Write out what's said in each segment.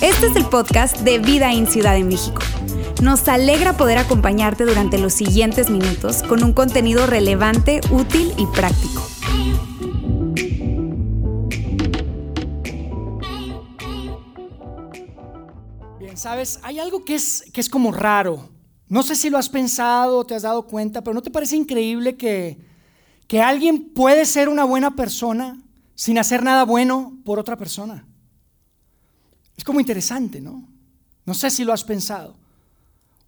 Este es el podcast de Vida en Ciudad de México. Nos alegra poder acompañarte durante los siguientes minutos con un contenido relevante, útil y práctico. Bien, sabes, hay algo que es, que es como raro. No sé si lo has pensado te has dado cuenta, pero ¿no te parece increíble que, que alguien puede ser una buena persona sin hacer nada bueno por otra persona? Es como interesante, ¿no? No sé si lo has pensado.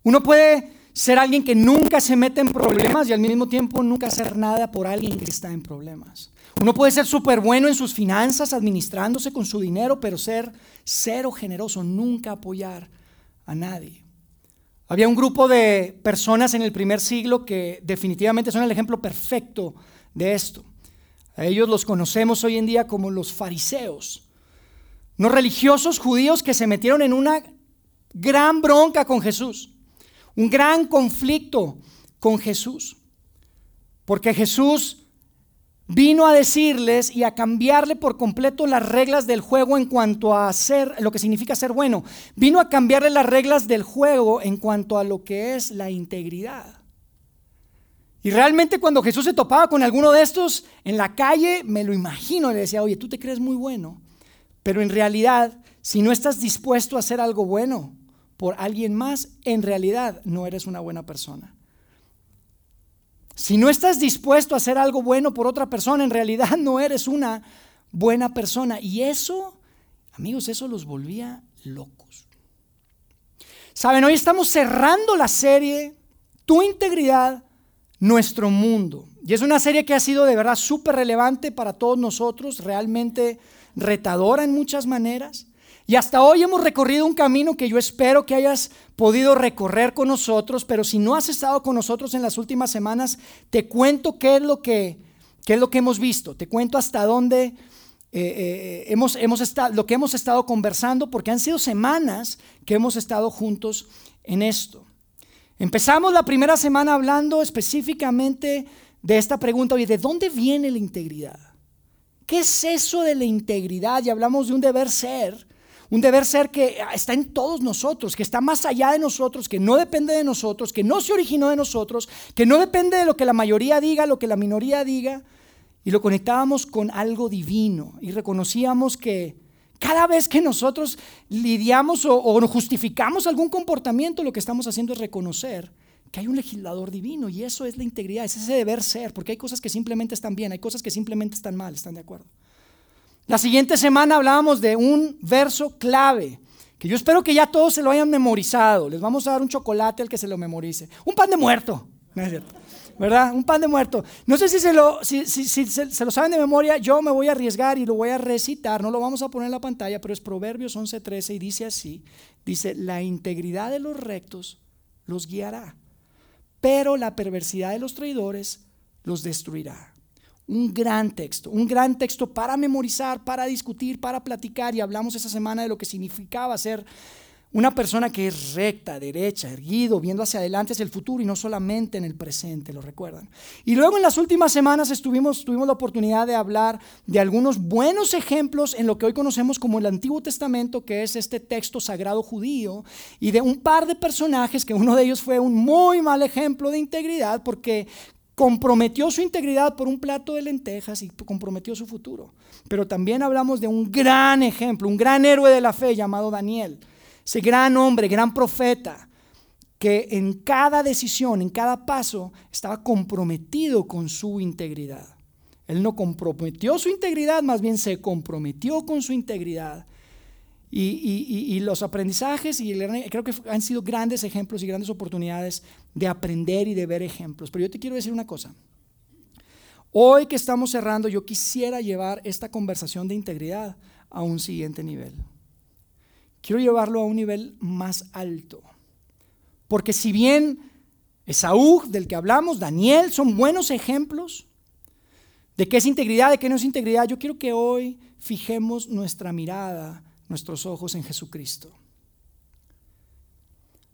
Uno puede ser alguien que nunca se mete en problemas y al mismo tiempo nunca hacer nada por alguien que está en problemas. Uno puede ser súper bueno en sus finanzas, administrándose con su dinero, pero ser cero generoso, nunca apoyar a nadie. Había un grupo de personas en el primer siglo que definitivamente son el ejemplo perfecto de esto. A ellos los conocemos hoy en día como los fariseos. No religiosos judíos que se metieron en una gran bronca con Jesús, un gran conflicto con Jesús. Porque Jesús vino a decirles y a cambiarle por completo las reglas del juego en cuanto a ser, lo que significa ser bueno. Vino a cambiarle las reglas del juego en cuanto a lo que es la integridad. Y realmente cuando Jesús se topaba con alguno de estos en la calle, me lo imagino, le decía, oye, tú te crees muy bueno, pero en realidad, si no estás dispuesto a hacer algo bueno por alguien más, en realidad no eres una buena persona. Si no estás dispuesto a hacer algo bueno por otra persona, en realidad no eres una buena persona. Y eso, amigos, eso los volvía locos. Saben, hoy estamos cerrando la serie Tu integridad, nuestro mundo. Y es una serie que ha sido de verdad súper relevante para todos nosotros, realmente retadora en muchas maneras. Y hasta hoy hemos recorrido un camino que yo espero que hayas podido recorrer con nosotros, pero si no has estado con nosotros en las últimas semanas, te cuento qué es lo que, qué es lo que hemos visto, te cuento hasta dónde eh, eh, hemos, hemos estado, lo que hemos estado conversando, porque han sido semanas que hemos estado juntos en esto. Empezamos la primera semana hablando específicamente de esta pregunta, oye, ¿de dónde viene la integridad? ¿Qué es eso de la integridad? Y hablamos de un deber ser, un deber ser que está en todos nosotros, que está más allá de nosotros, que no depende de nosotros, que no se originó de nosotros, que no depende de lo que la mayoría diga, lo que la minoría diga. Y lo conectábamos con algo divino y reconocíamos que cada vez que nosotros lidiamos o, justificamos algún comportamiento, lo que estamos haciendo es reconocer que hay un legislador divino y eso es la integridad, es ese deber ser, porque hay cosas que simplemente están bien, hay cosas que simplemente están mal, ¿están de acuerdo? La siguiente semana hablábamos de un verso clave, que yo espero que ya todos se lo hayan memorizado. Les vamos a dar un chocolate al que se lo memorice. Un pan de muerto, ¿no es cierto? ¿Verdad? Un pan de muerto. No sé si se lo, si, se, lo saben de memoria, yo me voy a arriesgar y lo voy a recitar. No lo vamos a poner en la pantalla, pero es Proverbios 11:13 y dice así. Dice, la integridad de los rectos los guiará pero la perversidad de los traidores los destruirá. Un gran texto, un gran texto para memorizar, para discutir, para platicar. Y hablamos esa semana de lo que significaba ser una persona que es recta, derecha, erguido, viendo hacia adelante, hacia el futuro y no solamente en el presente, lo recuerdan. Y luego en las últimas semanas estuvimos, tuvimos la oportunidad de hablar de algunos buenos ejemplos en lo que hoy conocemos como el Antiguo Testamento, que es este texto sagrado judío, y de un par de personajes, que uno de ellos fue un muy mal ejemplo de integridad, porque comprometió su integridad por un plato de lentejas y comprometió su futuro. Pero también hablamos de un gran ejemplo, un gran héroe de la fe llamado Daniel ese gran hombre, gran profeta, que en cada decisión, en cada paso, estaba comprometido con su integridad. Él no comprometió su integridad, más bien se comprometió con su integridad. Y, los aprendizajes, y creo que han sido grandes ejemplos y grandes oportunidades de aprender y de ver ejemplos. Pero yo te quiero decir una cosa. Hoy que estamos cerrando, yo quisiera llevar esta conversación de integridad a un siguiente nivel. Quiero llevarlo a un nivel más alto. Porque si bien Esaú, del que hablamos, Daniel, son buenos ejemplos de qué es integridad, de qué no es integridad, yo quiero que hoy fijemos nuestra mirada, nuestros ojos en Jesucristo.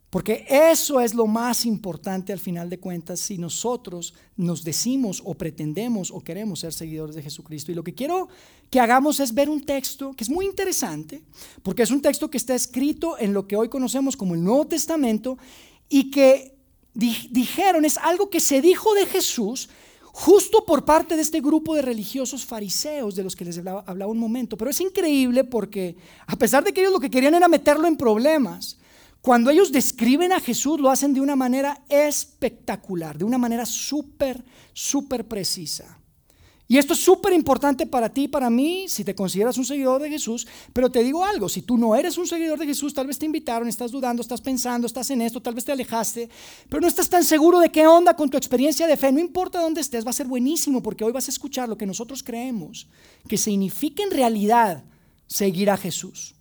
Porque eso es lo más importante al final de cuentas si nosotros nos decimos o pretendemos o queremos ser seguidores de Jesucristo. Y lo que quiero que hagamos es ver un texto que es muy interesante, porque es un texto que está escrito en lo que hoy conocemos como el Nuevo Testamento y que dijeron, es algo que se dijo de Jesús justo por parte de este grupo de religiosos fariseos de los que les hablaba, hablaba, un momento. Pero es increíble porque a pesar de que ellos lo que querían era meterlo en problemas, cuando ellos describen a Jesús lo hacen de una manera espectacular, de una manera súper, súper precisa. Y esto es súper importante para ti para mí si te consideras un seguidor de Jesús. Pero te digo algo, si tú no eres un seguidor de Jesús, tal vez te invitaron, estás dudando, estás pensando, estás en esto, tal vez te alejaste, pero no estás tan seguro de qué onda con tu experiencia de fe. No importa dónde estés, va a ser buenísimo porque hoy vas a escuchar lo que nosotros creemos que significa en realidad seguir a Jesús.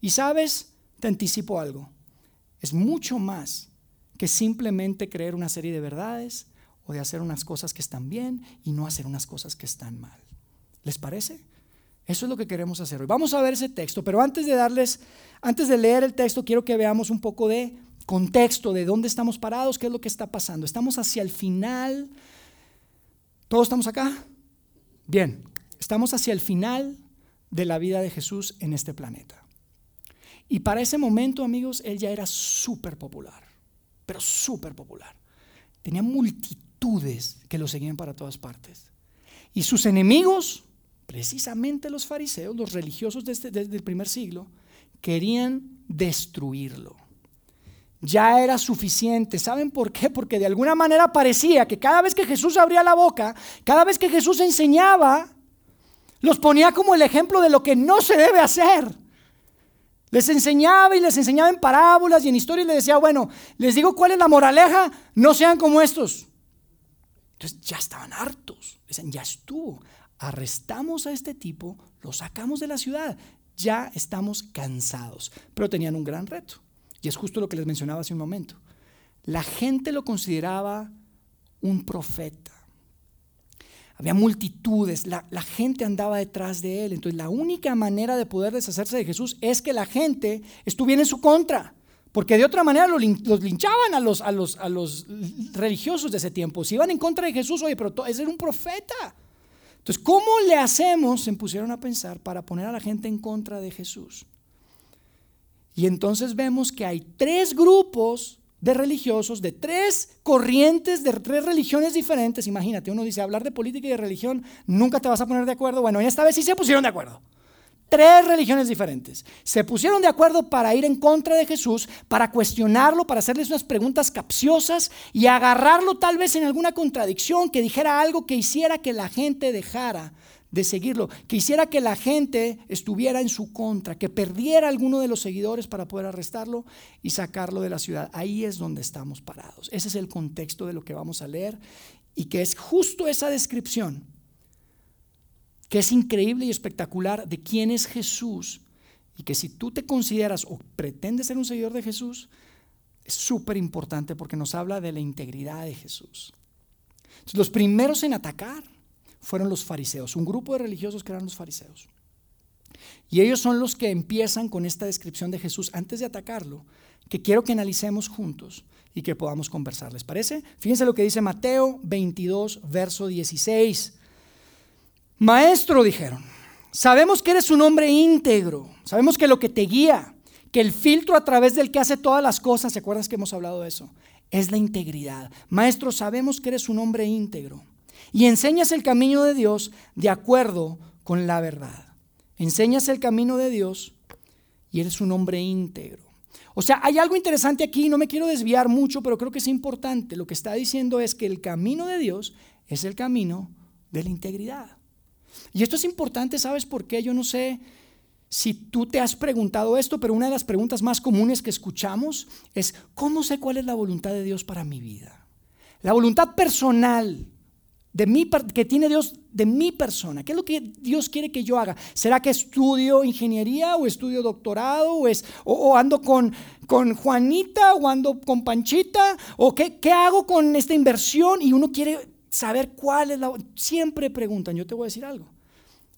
Y sabes, te anticipo algo, es mucho más que simplemente creer una serie de verdades de hacer unas cosas que están bien y no hacer unas cosas que están mal. ¿Les parece? Eso es lo que queremos hacer hoy. Vamos a ver ese texto, pero antes de darles, antes de leer el texto, quiero que veamos un poco de contexto, de dónde estamos parados, qué es lo que está pasando. Estamos hacia el final. ¿Todos estamos acá? Bien, estamos hacia el final de la vida de Jesús en este planeta. Y para ese momento, amigos, él ya era súper popular, pero súper popular. Tenía multitud que lo seguían para todas partes. Y sus enemigos, precisamente los fariseos, los religiosos desde, desde el primer siglo, querían destruirlo. Ya era suficiente. ¿Saben por qué? Porque de alguna manera parecía que cada vez que Jesús abría la boca, cada vez que Jesús enseñaba, los ponía como el ejemplo de lo que no se debe hacer. Les enseñaba y les enseñaba en parábolas y en historias y les decía, bueno, les digo cuál es la moraleja, no sean como estos. Entonces ya estaban hartos. Dicen, ya estuvo. Arrestamos a este tipo, lo sacamos de la ciudad. Ya estamos cansados. Pero tenían un gran reto. Y es justo lo que les mencionaba hace un momento. La gente lo consideraba un profeta. Había multitudes, la, la, gente andaba detrás de él. Entonces la única manera de poder deshacerse de Jesús es que la gente estuviera en su contra. Porque de otra manera los linchaban a los, a, los, a los religiosos de ese tiempo. Si iban en contra de Jesús, oye, pero ese era un profeta. Entonces, ¿cómo le hacemos? Se pusieron a pensar para poner a la gente en contra de Jesús. Y entonces vemos que hay tres grupos de religiosos, de tres corrientes, de tres religiones diferentes. Imagínate, uno dice, hablar de política y de religión, nunca te vas a poner de acuerdo. Bueno, esta vez sí se pusieron de acuerdo. Tres religiones diferentes. Se pusieron de acuerdo para ir en contra de Jesús, para cuestionarlo, para hacerles unas preguntas capciosas y agarrarlo tal vez en alguna contradicción, que dijera algo que hiciera que la gente dejara de seguirlo, que hiciera que la gente estuviera en su contra, que perdiera alguno de los seguidores para poder arrestarlo y sacarlo de la ciudad. Ahí es donde estamos parados. Ese es el contexto de lo que vamos a leer y que es justo esa descripción que es increíble y espectacular de quién es Jesús y que si tú te consideras o pretendes ser un seguidor de Jesús, es súper importante porque nos habla de la integridad de Jesús. los primeros en atacar fueron los fariseos, un grupo de religiosos que eran los fariseos. Y ellos son los que empiezan con esta descripción de Jesús antes de atacarlo, que quiero que analicemos juntos y que podamos conversar. ¿Les parece? Fíjense lo que dice Mateo 22, verso 16. Maestro, dijeron, sabemos que eres un hombre íntegro, sabemos que lo que te guía, que el filtro a través del que hace todas las cosas, ¿se acuerdas que hemos hablado de eso? Es la integridad. Maestro, sabemos que eres un hombre íntegro y enseñas el camino de Dios de acuerdo con la verdad. Enseñas el camino de Dios y eres un hombre íntegro. O sea, hay algo interesante aquí, no me quiero desviar mucho, pero creo que es importante. Lo que está diciendo es que el camino de Dios es el camino de la integridad. Y esto es importante, ¿sabes por qué? Yo no sé si tú te has preguntado esto, pero una de las preguntas más comunes que escuchamos es, ¿cómo sé cuál es la voluntad de Dios para mi vida? La voluntad personal de mí, que tiene Dios de mi persona. ¿Qué es lo que Dios quiere que yo haga? ¿Será que estudio ingeniería o estudio doctorado o, es, o, ando con, con, Juanita o ando con Panchita? ¿O qué, qué hago con esta inversión? Y uno quiere saber cuál es la... Siempre preguntan, yo te voy a decir algo.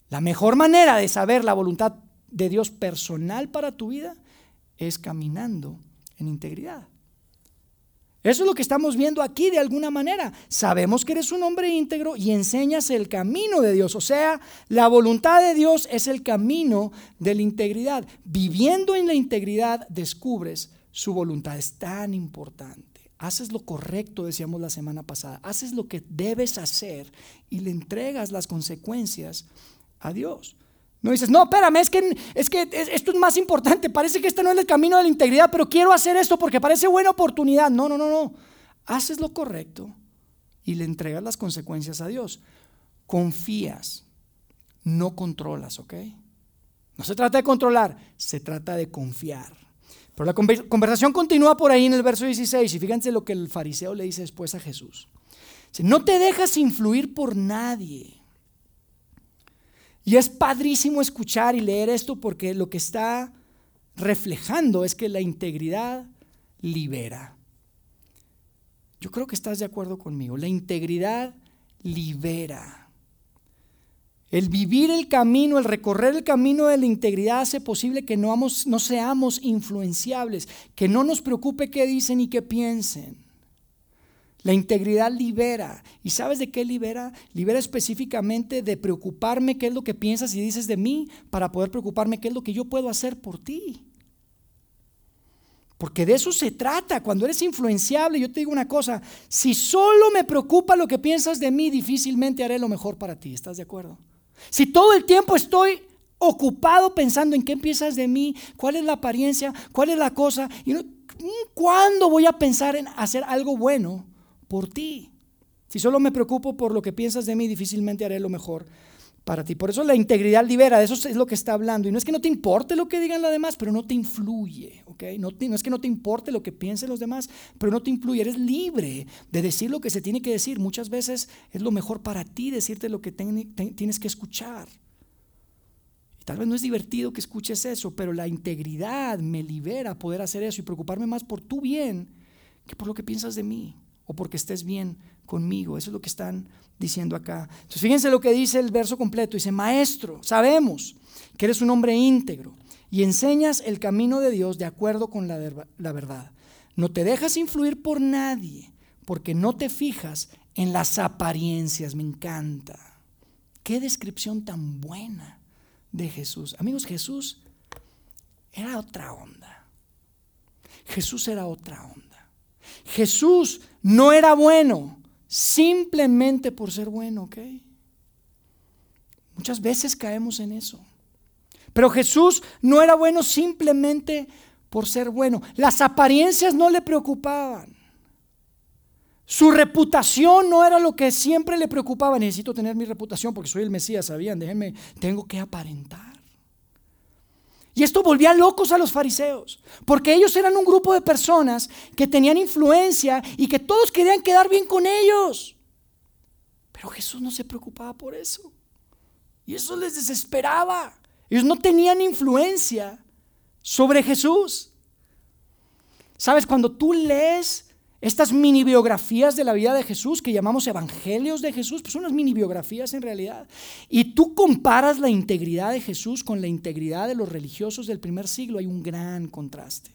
La mejor manera de saber la voluntad de Dios personal para tu vida es caminando en integridad. Eso es lo que estamos viendo aquí de alguna manera. Sabemos que eres un hombre íntegro y enseñas el camino de Dios. O sea, la voluntad de Dios es el camino de la integridad. Viviendo en la integridad descubres su voluntad. Es tan importante. Haces lo correcto, decíamos la semana pasada. Haces lo que debes hacer y le entregas las consecuencias a Dios. No dices, no, espérame, es que, es que esto es más importante. Parece que este no es el camino de la integridad, pero quiero hacer esto porque parece buena oportunidad. No, no, no, no. Haces lo correcto y le entregas las consecuencias a Dios. Confías, no controlas, ¿ok? No se trata de controlar, se trata de confiar. Pero la conversación continúa por ahí en el verso 16 y fíjense lo que el fariseo le dice después a Jesús. no te dejas influir por nadie. Y es padrísimo escuchar y leer esto porque lo que está reflejando es que la integridad libera. Yo creo que estás de acuerdo conmigo. La integridad libera. El vivir el camino, el recorrer el camino de la integridad hace posible que no, no seamos influenciables, que no nos preocupe qué dicen y qué piensen. La integridad libera. ¿Y sabes de qué libera? Libera específicamente de preocuparme qué es lo que piensas y dices de mí para poder preocuparme qué es lo que yo puedo hacer por ti. Porque de eso se trata. Cuando eres influenciable, yo te digo una cosa, si solo me preocupa lo que piensas de mí, difícilmente haré lo mejor para ti. ¿Estás de acuerdo? Si todo el tiempo estoy ocupado pensando en qué piensas de mí, cuál es la apariencia, cuál es la cosa, y ¿cuándo voy a pensar en hacer algo bueno? Por ti. Si solo me preocupo por lo que piensas de mí, difícilmente haré lo mejor para ti. Por eso la integridad libera, de eso es lo que está hablando. Y no es que no te importe lo que digan los demás, pero no te influye. No, no, es que no te importe lo que piensen los demás, pero no te influye. Eres libre de decir lo que se tiene que decir. Muchas veces es lo mejor para ti decirte lo que tienes que escuchar. Y tal vez no es divertido que escuches eso, pero la integridad me libera poder hacer eso y preocuparme más por tu bien que por lo que piensas de mí o porque estés bien conmigo. Eso es lo que están diciendo acá. Entonces fíjense lo que dice el verso completo. Dice, maestro, sabemos que eres un hombre íntegro y enseñas el camino de Dios de acuerdo con la, verdad. No te dejas influir por nadie porque no te fijas en las apariencias. Me encanta. Qué descripción tan buena de Jesús. Amigos, Jesús era otra onda. Jesús era otra onda. Jesús no era bueno simplemente por ser bueno, ¿ok? Muchas veces caemos en eso. Pero Jesús no era bueno simplemente por ser bueno. Las apariencias no le preocupaban. Su reputación no era lo que siempre le preocupaba. Necesito tener mi reputación porque soy el Mesías, ¿sabían? Déjenme, tengo que aparentar. Y esto volvía locos a los fariseos, porque ellos eran un grupo de personas que tenían influencia y que todos querían quedar bien con ellos. Pero Jesús no se preocupaba por eso. Y eso les desesperaba. Ellos no tenían influencia sobre Jesús. Sabes, cuando tú lees estas mini biografías de la vida de Jesús, que llamamos evangelios de Jesús, pues son unas mini biografías en realidad. Y tú comparas la integridad de Jesús con la integridad de los religiosos del primer siglo, hay un gran contraste.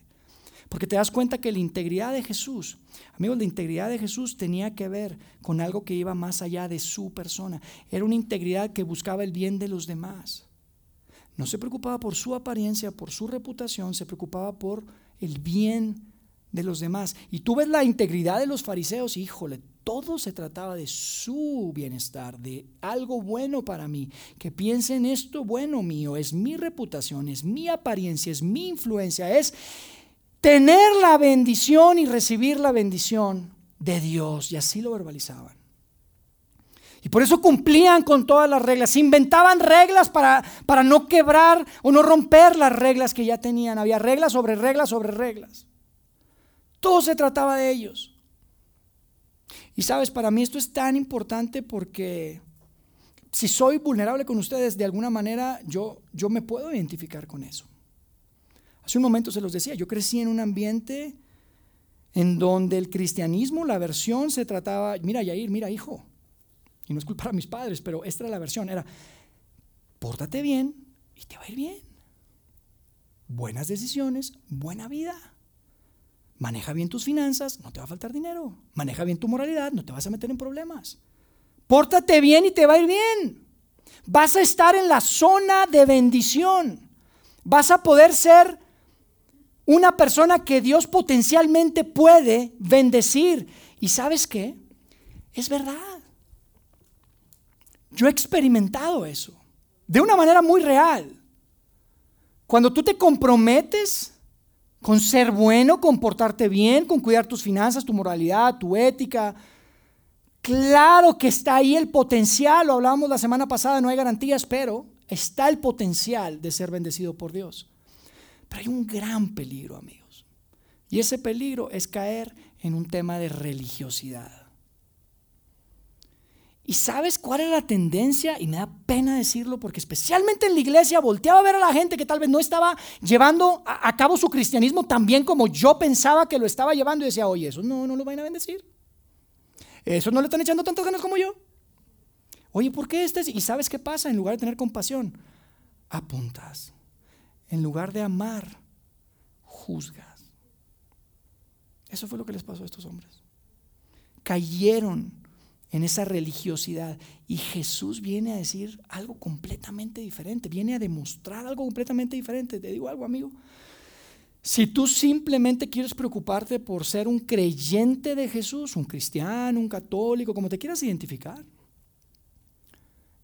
Porque te das cuenta que la integridad de Jesús, amigos, la integridad de Jesús tenía que ver con algo que iba más allá de su persona. Era una integridad que buscaba el bien de los demás. No se preocupaba por su apariencia, por su reputación, se preocupaba por el bien de los demás. Y tú ves la integridad de los fariseos, híjole, todo se trataba de su bienestar, de algo bueno para mí, que piensen esto bueno mío, es mi reputación, es mi apariencia, es mi influencia, es tener la bendición y recibir la bendición de Dios. Y así lo verbalizaban. Y por eso cumplían con todas las reglas, inventaban reglas para, para no quebrar o no romper las reglas que ya tenían. Había reglas sobre reglas sobre reglas. Todo se trataba de ellos. Y sabes, para mí esto es tan importante porque si soy vulnerable con ustedes, de alguna manera yo, yo me puedo identificar con eso. Hace un momento se los decía, yo crecí en un ambiente en donde el cristianismo, la versión se trataba, mira Yair, mira hijo, y no es culpa de mis padres, pero esta era la versión, era, pórtate bien y te va a ir bien. Buenas decisiones, buena vida. Maneja bien tus finanzas, no te va a faltar dinero. Maneja bien tu moralidad, no te vas a meter en problemas. Pórtate bien y te va a ir bien. Vas a estar en la zona de bendición. Vas a poder ser una persona que Dios potencialmente puede bendecir. ¿Y sabes qué? Es verdad. Yo he experimentado eso de una manera muy real. Cuando tú te comprometes con ser bueno, comportarte bien, con cuidar tus finanzas, tu moralidad, tu ética, claro que está ahí el potencial, lo hablábamos la semana pasada, no hay garantías, pero está el potencial de ser bendecido por Dios. Pero hay un gran peligro, amigos. Y ese peligro es caer en un tema de religiosidad. ¿Y sabes cuál era la tendencia? Y me da pena decirlo porque especialmente en la iglesia volteaba a ver a la gente que tal vez no estaba llevando a, cabo su cristianismo tan bien como yo pensaba que lo estaba llevando y decía, oye, eso no, no lo van a bendecir. Eso no le están echando tantas ganas como yo. Oye, ¿por qué este? ¿Y sabes qué pasa? En lugar de tener compasión, apuntas. En lugar de amar, juzgas. Eso fue lo que les pasó a estos hombres. Cayeron en esa religiosidad. Y Jesús viene a decir algo completamente diferente, viene a demostrar algo completamente diferente. Te digo algo, amigo. Si tú simplemente quieres preocuparte por ser un creyente de Jesús, un cristiano, un católico, como te quieras identificar,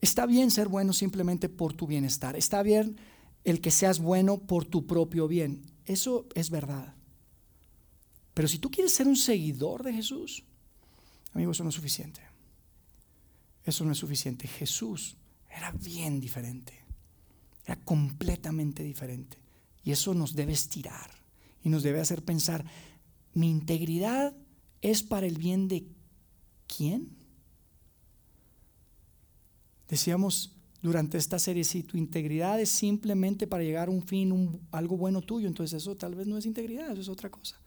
está bien ser bueno simplemente por tu bienestar. Está bien el que seas bueno por tu propio bien. Eso es verdad. Pero si tú quieres ser un seguidor de Jesús, amigo, eso no es suficiente eso no es suficiente. Jesús era bien diferente, era completamente diferente. Y eso nos debe estirar y nos debe hacer pensar, mi integridad es para el bien de quién? Decíamos durante esta serie, si tu integridad es simplemente para llegar a un fin, algo bueno tuyo, entonces eso tal vez no es integridad, eso es otra cosa.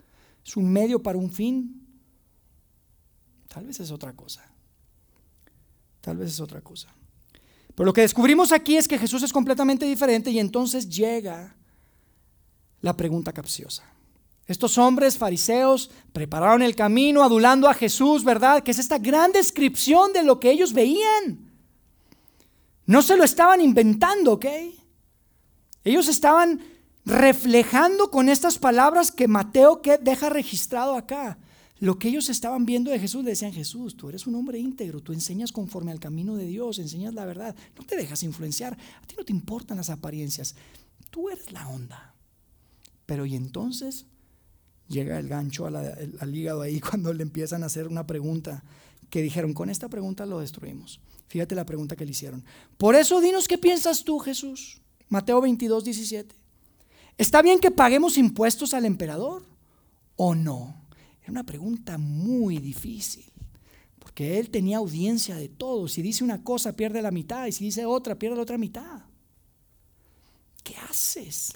Es un medio para un fin, tal vez es otra cosa. Tal vez es otra cosa. Pero lo que descubrimos aquí es que Jesús es completamente diferente y entonces llega la pregunta capciosa. Estos hombres fariseos prepararon el camino adulando a Jesús, ¿verdad? Que es esta gran descripción de lo que ellos veían. No se lo estaban inventando, ¿ok? Ellos estaban reflejando con estas palabras que Mateo deja registrado acá. Lo que ellos estaban viendo de Jesús le decían, Jesús, tú eres un hombre íntegro, tú enseñas conforme al camino de Dios, enseñas la verdad, no te dejas influenciar, a ti no te importan las apariencias, tú eres la onda. Pero y entonces llega el gancho al hígado ahí cuando le empiezan a hacer una pregunta que dijeron, con esta pregunta lo destruimos. Fíjate la pregunta que le hicieron. Por eso dinos qué piensas tú, Jesús. Mateo 22, 17. ¿Está bien que paguemos impuestos al emperador o no? Era una pregunta muy difícil, porque él tenía audiencia de todo. Si dice una cosa, pierde la mitad, y si dice otra, pierde la otra mitad. ¿Qué haces?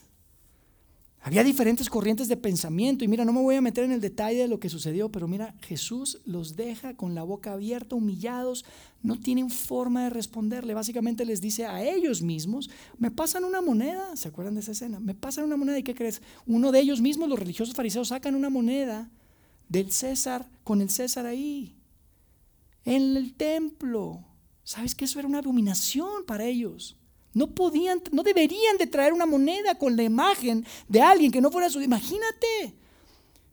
Había diferentes corrientes de pensamiento y mira, no me voy a meter en el detalle de lo que sucedió, pero mira, Jesús los deja con la boca abierta, humillados, no tienen forma de responderle. Básicamente les dice a ellos mismos, me pasan una moneda, ¿se acuerdan de esa escena? Me pasan una moneda y ¿qué crees? Uno de ellos mismos, los religiosos fariseos, sacan una moneda del César con el César ahí, en el templo. ¿Sabes que eso era una abominación para ellos? No podían, no deberían de traer una moneda con la imagen de alguien que no fuera su. Imagínate.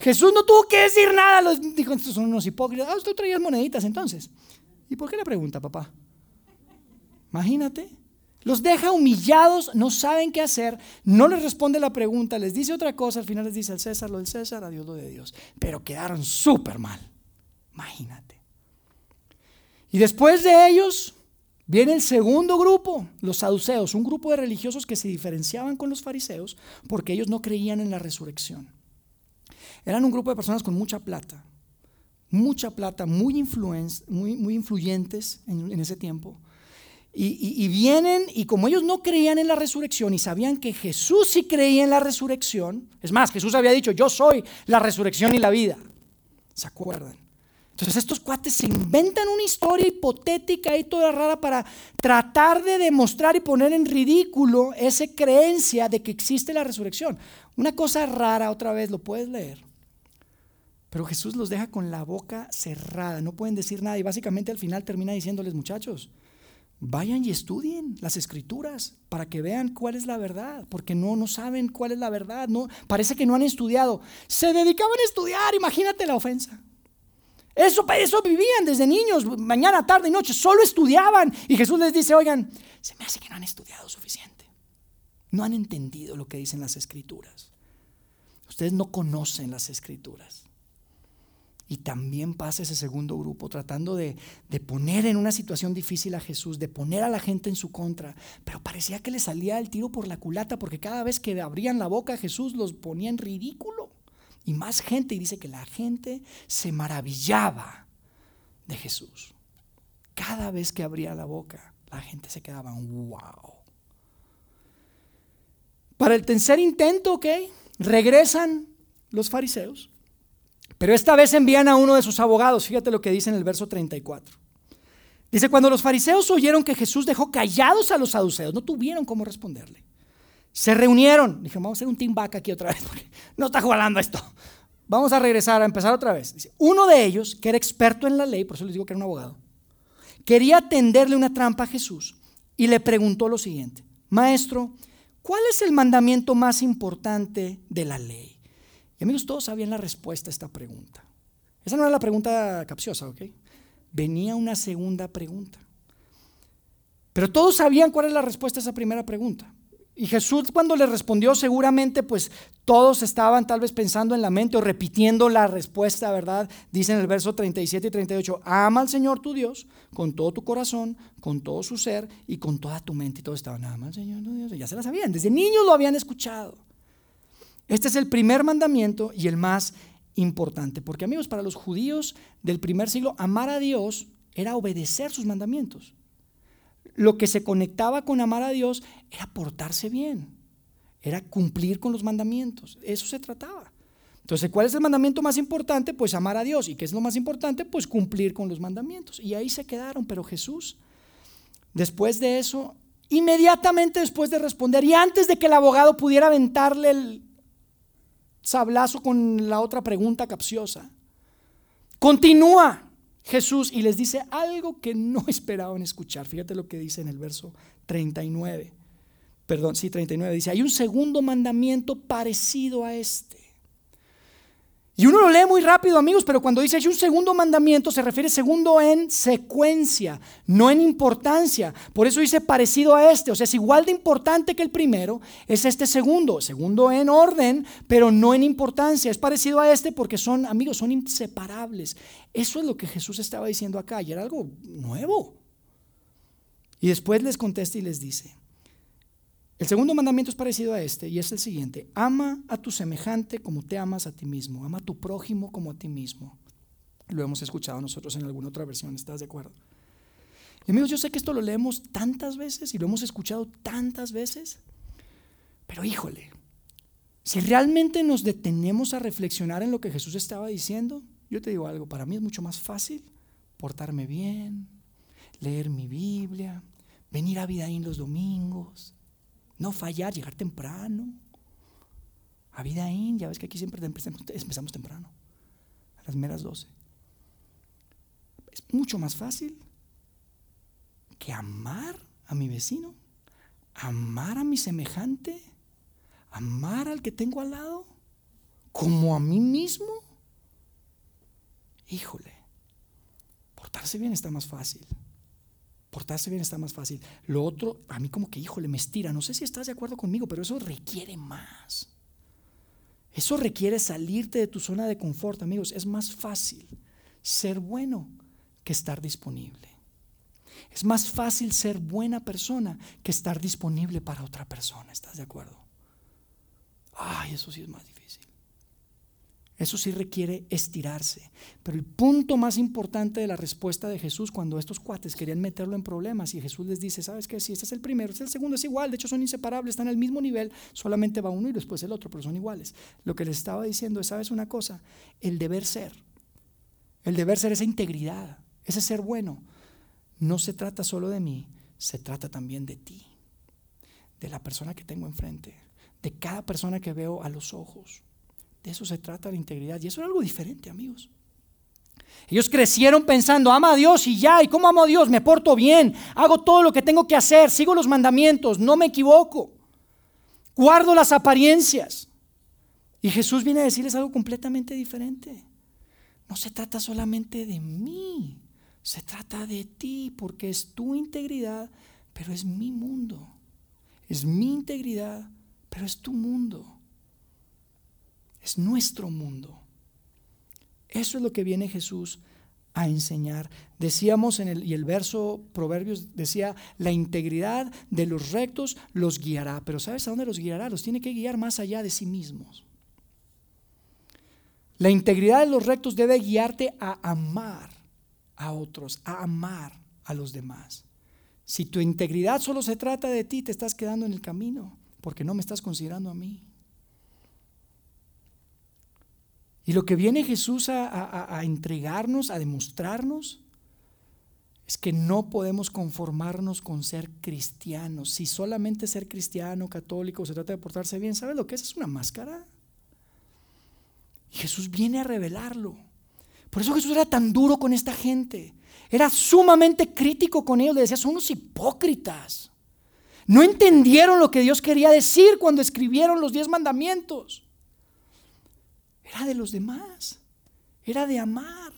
Jesús no tuvo que decir nada. Los, dijo, estos son unos hipócritas. Ah, usted traía moneditas entonces. ¿Y por qué le pregunta, papá? Imagínate. Los deja humillados, no saben qué hacer, no les responde la pregunta, les dice otra cosa, al final les dice al César lo del César, a Dios lo de Dios. Pero quedaron súper mal. Imagínate. Y después de ellos viene el segundo grupo, los saduceos, un grupo de religiosos que se diferenciaban con los fariseos porque ellos no creían en la resurrección. Eran un grupo de personas con mucha plata, mucha plata, muy, muy, influyentes en ese tiempo y, vienen y como ellos no creían en la resurrección y sabían que Jesús sí creía en la resurrección, es más, Jesús había dicho, yo soy la resurrección y la vida. ¿Se acuerdan? Entonces estos cuates se inventan una historia hipotética y toda rara para tratar de demostrar y poner en ridículo esa creencia de que existe la resurrección. Una cosa rara, otra vez lo puedes leer. Pero Jesús los deja con la boca cerrada, no pueden decir nada y básicamente al final termina diciéndoles, muchachos, vayan y estudien las escrituras para que vean cuál es la verdad, porque no, no saben cuál es la verdad, no, parece que no han estudiado. Se dedicaban a estudiar, imagínate la ofensa. Eso, eso vivían desde niños, mañana, tarde y noche, solo estudiaban. Y Jesús les dice, oigan, se me hace que no han estudiado suficiente. No han entendido lo que dicen las escrituras. Ustedes no conocen las escrituras. Y también pasa ese segundo grupo tratando de, poner en una situación difícil a Jesús, de poner a la gente en su contra. Pero parecía que le salía el tiro por la culata porque cada vez que abrían la boca a Jesús los ponía en ridículo. Y más gente, y dice que la gente se maravillaba de Jesús. Cada vez que abría la boca, la gente se quedaba, wow. Para el tercer intento, ok, regresan los fariseos pero esta vez envían a uno de sus abogados. Fíjate lo que dice en el verso 34. Dice, cuando los fariseos oyeron que Jesús dejó callados a los saduceos, no tuvieron cómo responderle. Se reunieron. Dijeron, vamos a hacer un team back aquí otra vez, porque no está jugando esto. Vamos a regresar, a empezar otra vez. Uno de ellos, que era experto en la ley, por eso les digo que era un abogado, quería tenderle una trampa a Jesús y le preguntó lo siguiente, Maestro, ¿cuál es el mandamiento más importante de la ley? Y amigos, todos sabían la respuesta a esta pregunta. Esa no era la pregunta capciosa, ¿ok? Venía una segunda pregunta. Pero todos sabían cuál es la respuesta a esa primera pregunta. Y Jesús cuando le respondió seguramente pues todos estaban tal vez pensando en la mente o repitiendo la respuesta, ¿verdad? Dice en el verso 37 y 38, ama al Señor tu Dios con todo tu corazón, con todo su ser y con toda tu mente. Y todos estaban, ama al Señor tu Dios. Ya se la sabían, desde niños lo habían escuchado. Este es el primer mandamiento y el más importante, porque amigos, para los judíos del primer siglo, amar a Dios era obedecer sus mandamientos. Lo que se conectaba con amar a Dios era portarse bien, era cumplir con los mandamientos, eso se trataba. Entonces, ¿cuál es el mandamiento más importante? Pues amar a Dios. ¿Y qué es lo más importante? Pues cumplir con los mandamientos. Y ahí se quedaron, pero Jesús, después de eso, inmediatamente después de responder y antes de que el abogado pudiera aventarle el, sablazo con la otra pregunta capciosa. Continúa Jesús y les dice algo que no esperaban escuchar. Fíjate lo que dice en el verso 39. Perdón, sí, 39. Dice, hay un segundo mandamiento parecido a este. Y uno lo lee muy rápido, amigos, pero cuando dice hay un segundo mandamiento, se refiere segundo en secuencia, no en importancia. Por eso dice parecido a este, o sea, es igual de importante que el primero, es este segundo, segundo en orden, pero no en importancia. Es parecido a este porque son, amigos, son inseparables. Eso es lo que Jesús estaba diciendo acá, y era algo nuevo. Y después les contesta y les dice, el segundo mandamiento es parecido a este y es el siguiente. Ama a tu semejante como te amas a ti mismo. Ama a tu prójimo como a ti mismo. Lo hemos escuchado nosotros en alguna otra versión, ¿estás de acuerdo? Y amigos, yo sé que esto lo leemos tantas veces y lo hemos escuchado tantas veces, pero híjole, si realmente nos detenemos a reflexionar en lo que Jesús estaba diciendo, yo te digo algo, para mí es mucho más fácil portarme bien, leer mi Biblia, venir a Vidaín los domingos, no fallar, llegar temprano. A vida in, ya ves que aquí siempre empezamos temprano, a las meras 12. Es mucho más fácil que amar a mi vecino, amar a mi semejante, amar al que tengo al lado, como a mí mismo. Híjole, portarse bien está más fácil. Portarse bien está más fácil. Lo otro, a mí como que, híjole, me estira. No sé si estás de acuerdo conmigo, pero eso requiere más. Eso requiere salirte de tu zona de confort, amigos. Es más fácil ser bueno que estar disponible. Es más fácil ser buena persona que estar disponible para otra persona. ¿Estás de acuerdo? Ay, eso sí es más difícil. Eso sí requiere estirarse. Pero el punto más importante de la respuesta de Jesús cuando estos cuates querían meterlo en problemas y Jesús les dice, ¿sabes qué? Si este es el primero, este es el segundo, es igual, de hecho son inseparables, están al mismo nivel, solamente va uno y después el otro, pero son iguales. Lo que les estaba diciendo es, ¿sabes una cosa? El deber ser. El deber ser, esa integridad, ese ser bueno, no se trata solo de mí, se trata también de ti, de la persona que tengo enfrente, de cada persona que veo a los ojos Eso se trata la integridad. Y eso era algo diferente, amigos. Ellos crecieron pensando, ama a Dios y ya, ¿y cómo amo a Dios? Me porto bien, hago todo lo que tengo que hacer, sigo los mandamientos, no me equivoco, guardo las apariencias. Y Jesús viene a decirles algo completamente diferente. No se trata solamente de mí, se trata de ti, porque es tu integridad, pero es mi mundo. Es mi integridad, pero es tu mundo. Es nuestro mundo. Eso es lo que viene Jesús a enseñar. Decíamos en el, y el verso Proverbios decía, la integridad de los rectos los guiará. Pero ¿sabes a dónde los guiará? Los tiene que guiar más allá de sí mismos. La integridad de los rectos debe guiarte a amar a otros, a amar a los demás. Si tu integridad solo se trata de ti, te estás quedando en el camino, porque no me estás considerando a mí. Y lo que viene Jesús a, entregarnos, a demostrarnos, es que no podemos conformarnos con ser cristianos. Si solamente ser cristiano, católico, se trata de portarse bien, ¿sabes lo que es? Es una máscara. Y Jesús viene a revelarlo. Por eso Jesús era tan duro con esta gente. Era sumamente crítico con ellos. Le decía, son unos hipócritas. No entendieron lo que Dios quería decir cuando escribieron los diez mandamientos era de los demás, era de amar,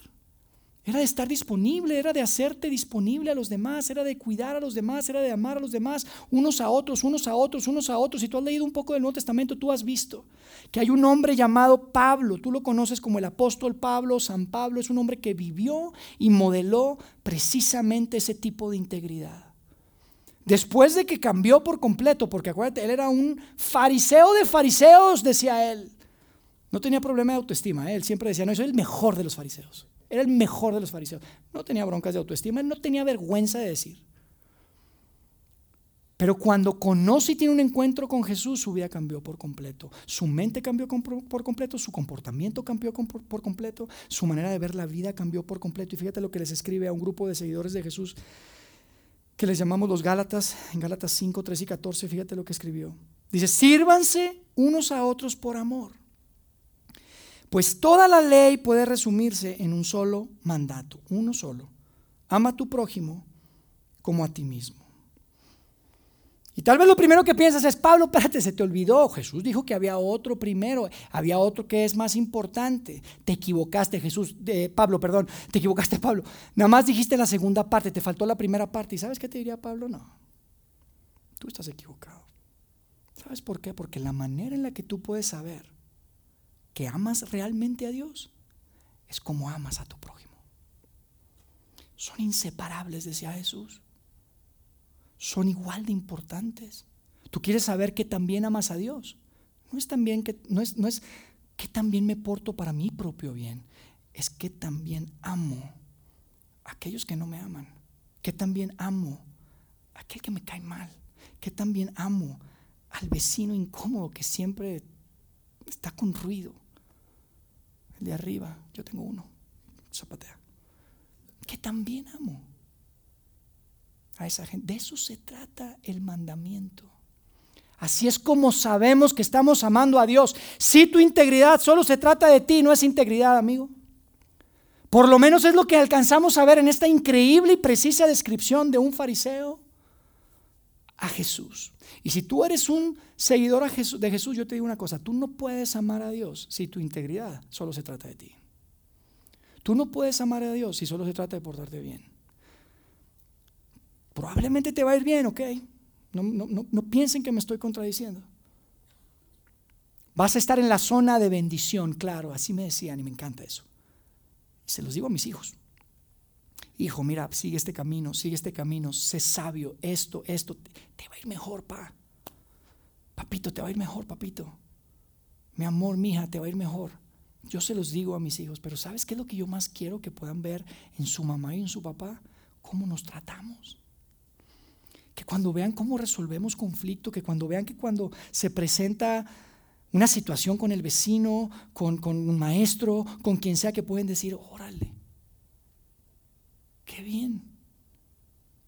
era de estar disponible, era de hacerte disponible a los demás, era de cuidar a los demás, era de amar a los demás, unos a otros, unos a otros, unos a otros. Si tú has leído un poco del Nuevo Testamento, tú has visto que hay un hombre llamado Pablo, tú lo conoces como el apóstol Pablo, San Pablo, es un hombre que vivió y modeló precisamente ese tipo de integridad. Después de que cambió por completo, porque acuérdate, él era un fariseo de fariseos, decía él. No tenía problema de autoestima. ¿eh? Él siempre decía, no, soy el mejor de los fariseos. Era el mejor de los fariseos. No tenía broncas de autoestima, él no tenía vergüenza de decir. Pero cuando conoce y tiene un encuentro con Jesús, su vida cambió por completo. Su mente cambió por completo, su comportamiento cambió por completo, su manera de ver la vida cambió por completo. Y fíjate lo que les escribe a un grupo de seguidores de Jesús que les llamamos los Gálatas, en Gálatas 5, 3 y 14, fíjate lo que escribió. Dice, sírvanse unos a otros por amor. Pues toda la ley puede resumirse en un solo mandato, uno solo. Ama a tu prójimo como a ti mismo. Y tal vez lo primero que piensas es, Pablo, espérate, se te olvidó. Jesús dijo que había otro primero, había otro que es más importante. Te equivocaste, Jesús, Pablo, perdón, te equivocaste, Pablo. Nada más dijiste la segunda parte, te faltó la primera parte. ¿Y sabes qué te diría Pablo? No, tú estás equivocado. ¿Sabes por qué? Porque la manera en la que tú puedes saber que amas realmente a Dios es como amas a tu prójimo. Son inseparables, decía Jesús. Son igual de importantes. Tú quieres saber que también amas a Dios. No es también que no es, no es que también me porto para mi propio bien, es que también amo a aquellos que no me aman, que también amo a aquel que me cae mal, que también amo al vecino incómodo que siempre está con ruido. De arriba, yo tengo uno, zapatea. Que también amo a esa gente. De eso se trata el mandamiento. Así es como sabemos que estamos amando a Dios. Si tu integridad solo se trata de ti, no es integridad, amigo. Por lo menos es lo que alcanzamos a ver en esta increíble y precisa descripción de un fariseo a Jesús. Y si tú eres un seguidor de Jesús, yo te digo una cosa, tú no puedes amar a Dios si tu integridad solo se trata de ti. Tú no puedes amar a Dios si solo se trata de portarte bien. Probablemente te va a ir bien, ¿ok? No, no piensen que me estoy contradiciendo. Vas a estar en la zona de bendición, claro, así me decían y me encanta eso. Se los digo a mis hijos hijo, mira, sigue este camino, sigue este camino, sé sabio, esto, esto, te va a ir mejor, pa. Papito, te va a ir mejor, papito. Mi amor, mija, te va a ir mejor. Yo se los digo a mis hijos, pero ¿sabes qué es lo que yo más quiero que puedan ver en su mamá y en su papá? Cómo nos tratamos. Que cuando vean cómo resolvemos conflicto, que cuando vean que cuando se presenta una situación con el vecino, con, con un maestro, con quien sea, que pueden decir, órale, qué bien.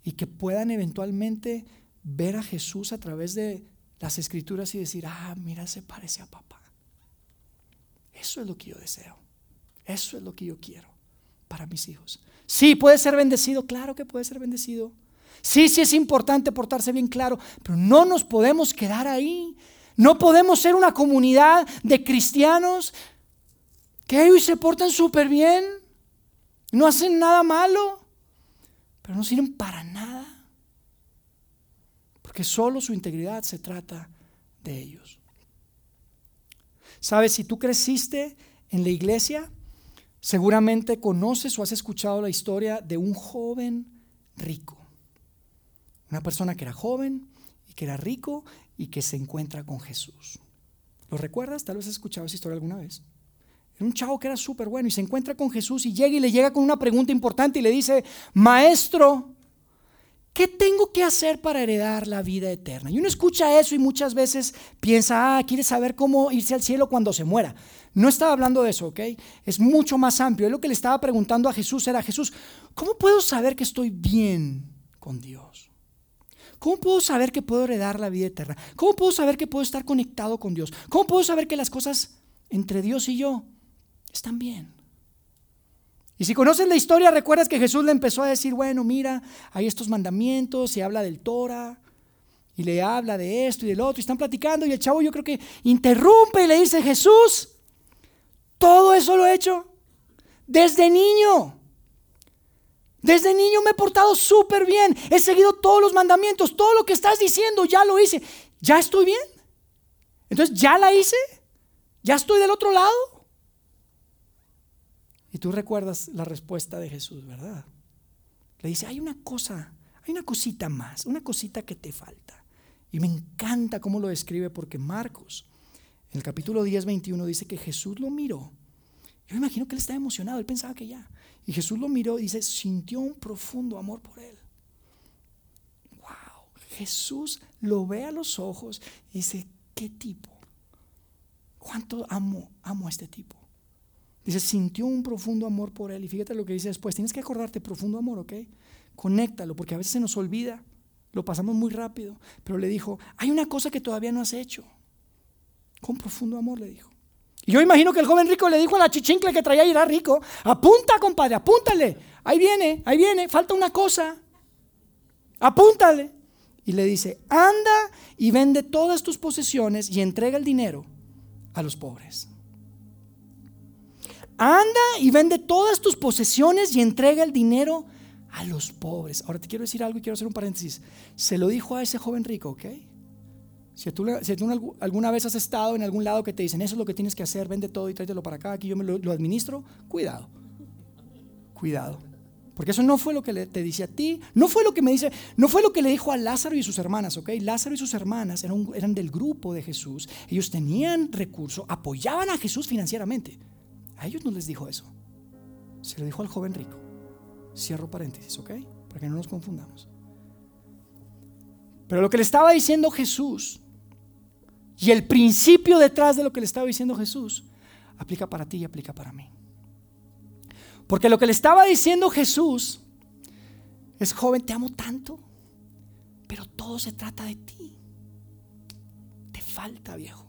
Y que puedan eventualmente ver a Jesús a través de las escrituras y decir, ah, mira, se parece a papá. Eso es lo que yo deseo. Eso es lo que yo quiero para mis hijos. Sí, puede ser bendecido, claro que puede ser bendecido. Sí, sí es importante portarse bien claro, pero no nos podemos quedar ahí. No podemos ser una comunidad de cristianos que ellos se portan súper bien, no hacen nada malo, pero no sirven para nada. Porque solo su integridad se trata de ellos. Sabes, si tú creciste en la iglesia, seguramente conoces o has escuchado la historia de un joven rico. Una persona que era joven y que era rico y que se encuentra con Jesús. ¿Lo recuerdas? Tal vez has escuchado esa historia alguna vez. Un chavo que era súper bueno y se encuentra con Jesús y llega y le llega con una pregunta importante y le dice, maestro, ¿qué tengo que hacer para heredar la vida eterna? Y uno escucha eso y muchas veces piensa, ah, quiere saber cómo irse al cielo cuando se muera. No estaba hablando de eso, ¿ok? Es mucho más amplio. lo que le estaba preguntando a Jesús era, Jesús, ¿cómo puedo saber que estoy bien con Dios? ¿Cómo puedo saber que puedo heredar la vida eterna? ¿Cómo puedo saber que puedo estar conectado con Dios? ¿Cómo puedo saber que las cosas entre Dios y yo están bien? Y si conoces la historia, recuerdas que Jesús le empezó a decir, bueno, mira, hay estos mandamientos, se habla del Torah, y le habla de esto y del otro, y están platicando, y el chavo yo creo que interrumpe y le dice, Jesús, todo eso lo he hecho desde niño. Desde niño me he portado súper bien. He seguido todos los mandamientos. Todo lo que estás diciendo ya lo hice. ¿Ya estoy bien? Entonces, ¿ya la hice? ¿Ya estoy del otro lado? Y tú recuerdas la respuesta de Jesús, ¿verdad? Le dice, hay una cosa, hay una cosita más, una cosita que te falta. Y me encanta cómo lo describe porque Marcos, en el capítulo 10, 21, dice que Jesús lo miró. Yo imagino que él estaba emocionado, él pensaba que ya. Y Jesús lo miró y dice, sintió un profundo amor por él. Wow, Jesús lo ve a los ojos y dice, ¿qué tipo? ¿Cuánto amo, amo a este tipo? Dice, sintió un profundo amor por él. Y fíjate lo que dice después, tienes que acordarte, profundo amor, ¿ok? Conéctalo, porque a veces se nos olvida, lo pasamos muy rápido. Pero le dijo, hay una cosa que todavía no has hecho. Con profundo amor le dijo. Y yo imagino que el joven rico le dijo a la chichincle que traía y era rico, apunta compadre, apúntale, ahí viene, ahí viene, falta una cosa, apúntale. Y le dice, anda y vende todas tus posesiones y entrega el dinero a los pobres. Anda y vende todas tus posesiones y entrega el dinero a los pobres. Ahora te quiero decir algo y quiero hacer un paréntesis. Se lo dijo a ese joven rico, ¿ok? Si tú, alguna vez has estado en algún lado que te dicen, eso es lo que tienes que hacer, vende todo y tráetelo para acá, aquí yo me lo, administro, cuidado, cuidado. Porque eso no fue lo que te dice a ti, no fue lo que me dice, no fue lo que le dijo a Lázaro y sus hermanas, ¿ok? Lázaro y sus hermanas eran, eran del grupo de Jesús, ellos tenían recursos, apoyaban a Jesús financieramente. A ellos no les dijo eso, se lo dijo al joven rico. Cierro paréntesis, ¿ok? Para que no nos confundamos. Pero lo que le estaba diciendo Jesús y el principio detrás de lo que le estaba diciendo Jesús aplica para ti y aplica para mí. Porque lo que le estaba diciendo Jesús es, joven, te amo tanto, pero todo se trata de ti. Te falta, viejo.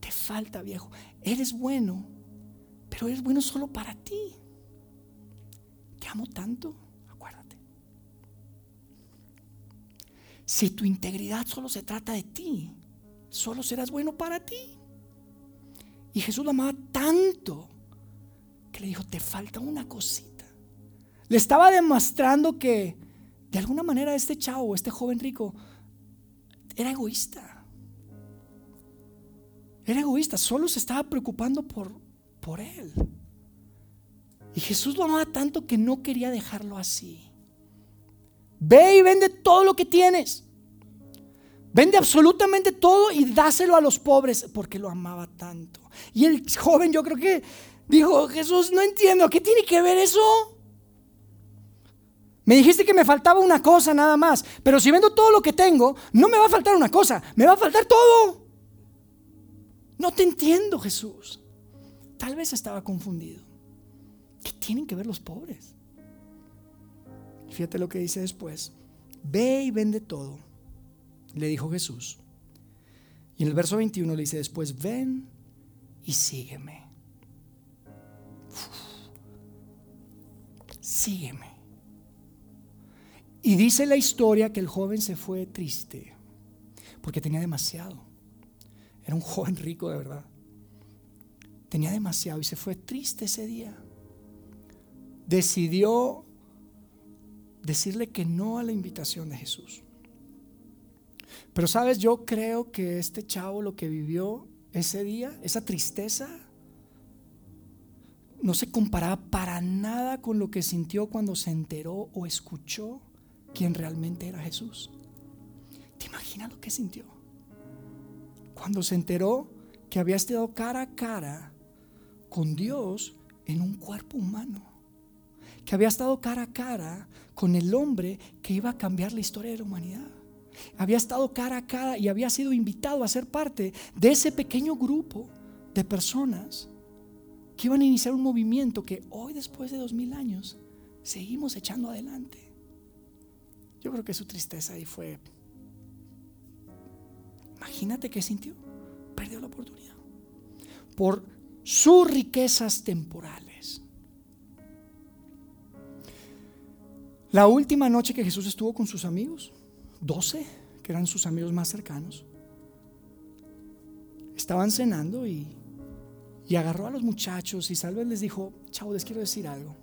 Te falta, viejo. Eres bueno, pero eres bueno solo para ti. Te amo tanto, acuérdate. Si tu integridad solo se trata de ti, solo serás bueno para ti. Y Jesús lo amaba tanto que le dijo, te falta una cosita. Le estaba demostrando que de alguna manera este chavo, este joven rico, era egoísta. Era egoísta, solo se estaba preocupando por, por él. Y Jesús lo amaba tanto que no quería dejarlo así. Ve y vende todo lo que tienes Vende absolutamente todo y dáselo a los pobres porque lo amaba tanto. Y el joven yo creo que dijo, Jesús, no entiendo, ¿qué tiene que ver eso? Me dijiste que me faltaba una cosa nada más, pero si vendo todo lo que tengo, no me va a faltar una cosa, me va a faltar todo. No te entiendo, Jesús. Tal vez estaba confundido. ¿Qué tienen que ver los pobres? Fíjate lo que dice después. Ve y vende todo le dijo Jesús. Y en el verso 21 le dice después, ven y sígueme. Sígueme. Y dice la historia que el joven se fue triste porque tenía demasiado. Era un joven rico de verdad. Tenía demasiado y se fue triste ese día. Decidió decirle que no a la invitación de Jesús. Pero sabes, yo creo que este chavo lo que vivió ese día, esa tristeza, no se comparaba para nada con lo que sintió cuando se enteró o escuchó quién realmente era Jesús. ¿Te imaginas lo que sintió? Cuando se enteró que había estado cara a cara con Dios en un cuerpo humano. Que había estado cara a cara con el hombre que iba a cambiar la historia de la humanidad. Había estado cara a cara y había sido invitado a ser parte de ese pequeño grupo de personas que iban a iniciar un movimiento que hoy, después de dos mil años, seguimos echando adelante. Yo creo que su tristeza ahí fue. Imagínate qué sintió. Perdió la oportunidad. Por sus riquezas temporales. La última noche que Jesús estuvo con sus amigos, doce, que eran sus amigos más cercanos, estaban cenando y, y agarró a los muchachos y salve les dijo, chao, les quiero decir algo.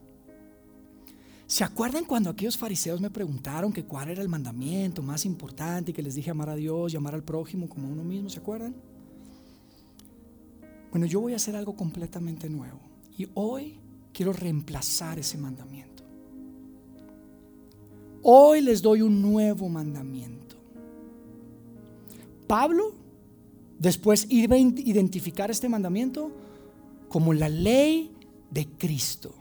¿Se acuerdan cuando aquellos fariseos me preguntaron que cuál era el mandamiento más importante y que les dije amar a Dios y amar al prójimo como a uno mismo? ¿Se acuerdan? Bueno, yo voy a hacer algo completamente nuevo y hoy quiero reemplazar ese mandamiento. Hoy les doy un nuevo mandamiento. Pablo después iba a identificar este mandamiento como la ley de Cristo.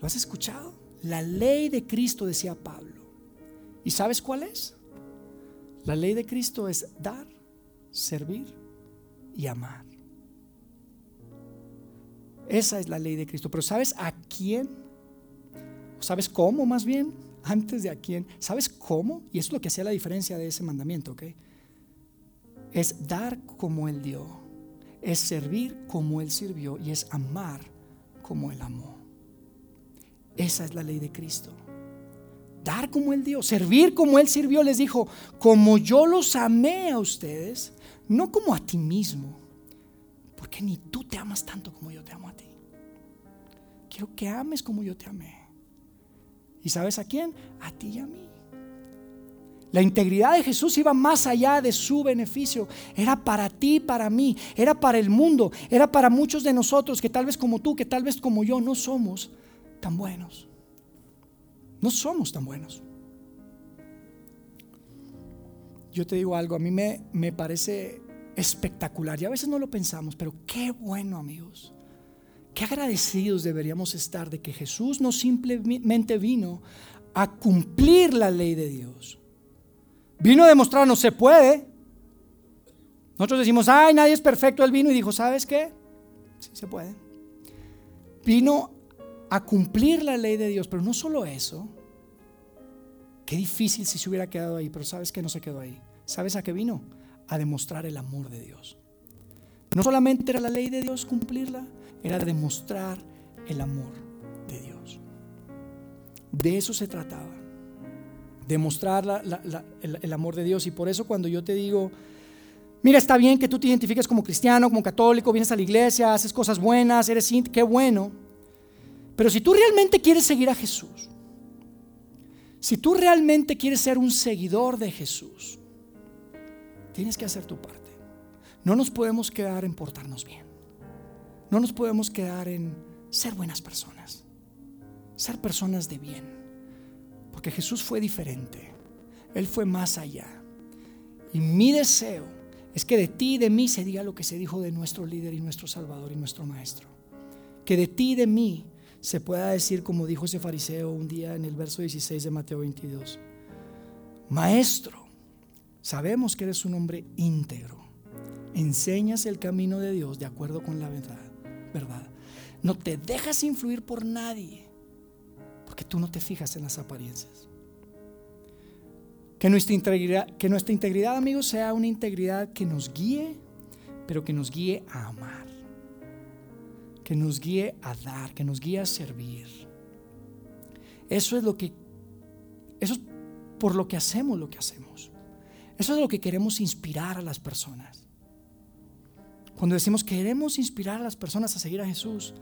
¿Lo has escuchado? La ley de Cristo, decía Pablo. ¿Y sabes cuál es? La ley de Cristo es dar, servir y amar. Esa es la ley de Cristo. Pero ¿sabes a quién? ¿Sabes cómo más bien? Antes de a quién. ¿Sabes cómo? Y eso es lo que hacía la diferencia de ese mandamiento, ¿ok? Es dar como Él dio. Es servir como Él sirvió. Y es amar como Él amó. Esa es la ley de Cristo. Dar como Él dio, servir como Él sirvió, les dijo, como yo los amé a ustedes, no como a ti mismo, porque ni tú te amas tanto como yo te amo a ti. Quiero que ames como yo te amé. ¿Y sabes a quién? A ti y a mí. La integridad de Jesús iba más allá de su beneficio. Era para ti, para mí, era para el mundo, era para muchos de nosotros que tal vez como tú, que tal vez como yo no somos tan buenos. No somos tan buenos. Yo te digo algo, a mí me, me parece espectacular y a veces no lo pensamos, pero qué bueno amigos. Qué agradecidos deberíamos estar de que Jesús no simplemente vino a cumplir la ley de Dios. Vino a demostrar no se puede. Nosotros decimos, ay, nadie es perfecto. Él vino y dijo, ¿sabes qué? Sí se puede. Vino a cumplir la ley de Dios. Pero no solo eso. Qué difícil si se hubiera quedado ahí, pero sabes que no se quedó ahí. ¿Sabes a qué vino? A demostrar el amor de Dios. No solamente era la ley de Dios cumplirla, era demostrar el amor de Dios. De eso se trataba. Demostrar el, amor de Dios. Y por eso cuando yo te digo, mira, está bien que tú te identifiques como cristiano, como católico, vienes a la iglesia, haces cosas buenas, eres qué bueno. Pero si tú realmente quieres seguir a Jesús, si tú realmente quieres ser un seguidor de Jesús, tienes que hacer tu parte. No nos podemos quedar en portarnos bien. No nos podemos quedar en ser buenas personas, ser personas de bien. Porque Jesús fue diferente. Él fue más allá. Y mi deseo es que de ti y de mí se diga lo que se dijo de nuestro líder y nuestro Salvador y nuestro Maestro. Que de ti y de mí se pueda decir como dijo ese fariseo un día en el verso 16 de Mateo 22. Maestro, sabemos que eres un hombre íntegro. Enseñas el camino de Dios de acuerdo con la verdad. verdad. No te dejas influir por nadie, porque tú no te fijas en las apariencias. Que nuestra integridad, que nuestra integridad, amigos, sea una integridad que nos guíe, pero que nos guíe a amar. que nos guíe a dar, que nos guíe a servir. Eso es lo que, eso es por lo que hacemos lo que hacemos. Eso es lo que queremos inspirar a las personas. Cuando decimos queremos inspirar a las personas a seguir a Jesús,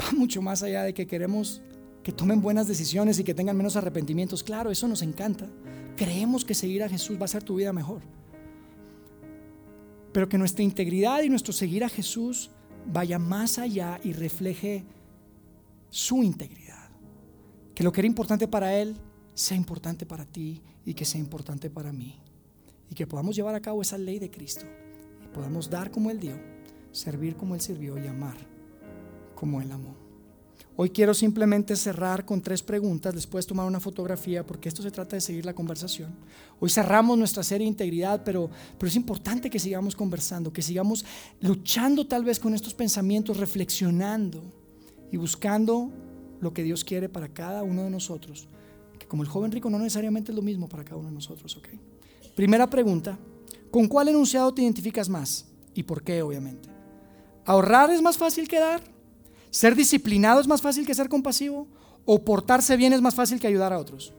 va mucho más allá de que queremos que tomen buenas decisiones y que tengan menos arrepentimientos. Claro, eso nos encanta. Creemos que seguir a Jesús va a hacer tu vida mejor. Pero que nuestra integridad y nuestro seguir a Jesús vaya más allá y refleje su integridad. Que lo que era importante para Él sea importante para ti y que sea importante para mí. Y que podamos llevar a cabo esa ley de Cristo. Y podamos dar como Él dio, servir como Él sirvió y amar como Él amó. Hoy quiero simplemente cerrar con tres preguntas. Les puedes tomar una fotografía porque esto se trata de seguir la conversación. Hoy cerramos nuestra serie de integridad, pero, pero es importante que sigamos conversando, que sigamos luchando tal vez con estos pensamientos, reflexionando y buscando lo que Dios quiere para cada uno de nosotros. Como el joven rico no necesariamente es lo mismo para cada uno de nosotros. ¿ok? Primera pregunta, ¿con cuál enunciado te identificas más? ¿Y por qué, obviamente? ¿Ahorrar es más fácil que dar? ¿Ser disciplinado es más fácil que ser compasivo? ¿O portarse bien es más fácil que ayudar a otros?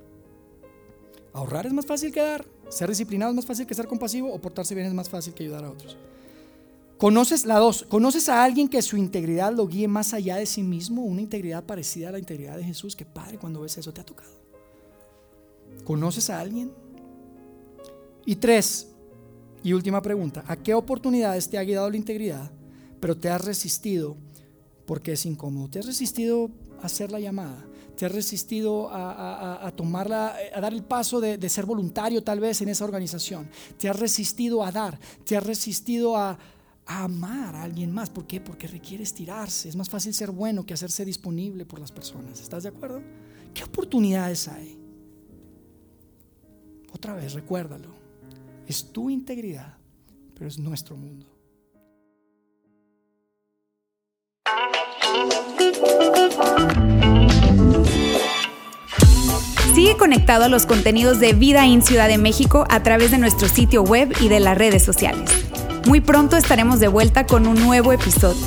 ¿Ahorrar es más fácil que dar? ¿Ser disciplinado es más fácil que ser compasivo? ¿O portarse bien es más fácil que ayudar a otros? ¿Conoces la dos? ¿Conoces a alguien que su integridad lo guíe más allá de sí mismo? Una integridad parecida a la integridad de Jesús. Qué padre cuando ves eso, te ha tocado. ¿Conoces a alguien? Y tres, y última pregunta, ¿a qué oportunidades te ha guiado la integridad, pero te has resistido porque es incómodo. Te has resistido a hacer la llamada, te has resistido a, tomarla, a dar el paso de, ser voluntario tal vez en esa organización, te has resistido a dar, te has resistido a, a amar a alguien más. ¿Por qué? Porque requiere estirarse. Es más fácil ser bueno que hacerse disponible por las personas. ¿Estás de acuerdo? ¿Qué oportunidades hay? Otra vez, recuérdalo. Es tu integridad, pero es nuestro mundo. Sigue conectado a los contenidos de Vida en Ciudad de México a través de nuestro sitio web y de las redes sociales. Muy pronto estaremos de vuelta con un nuevo episodio.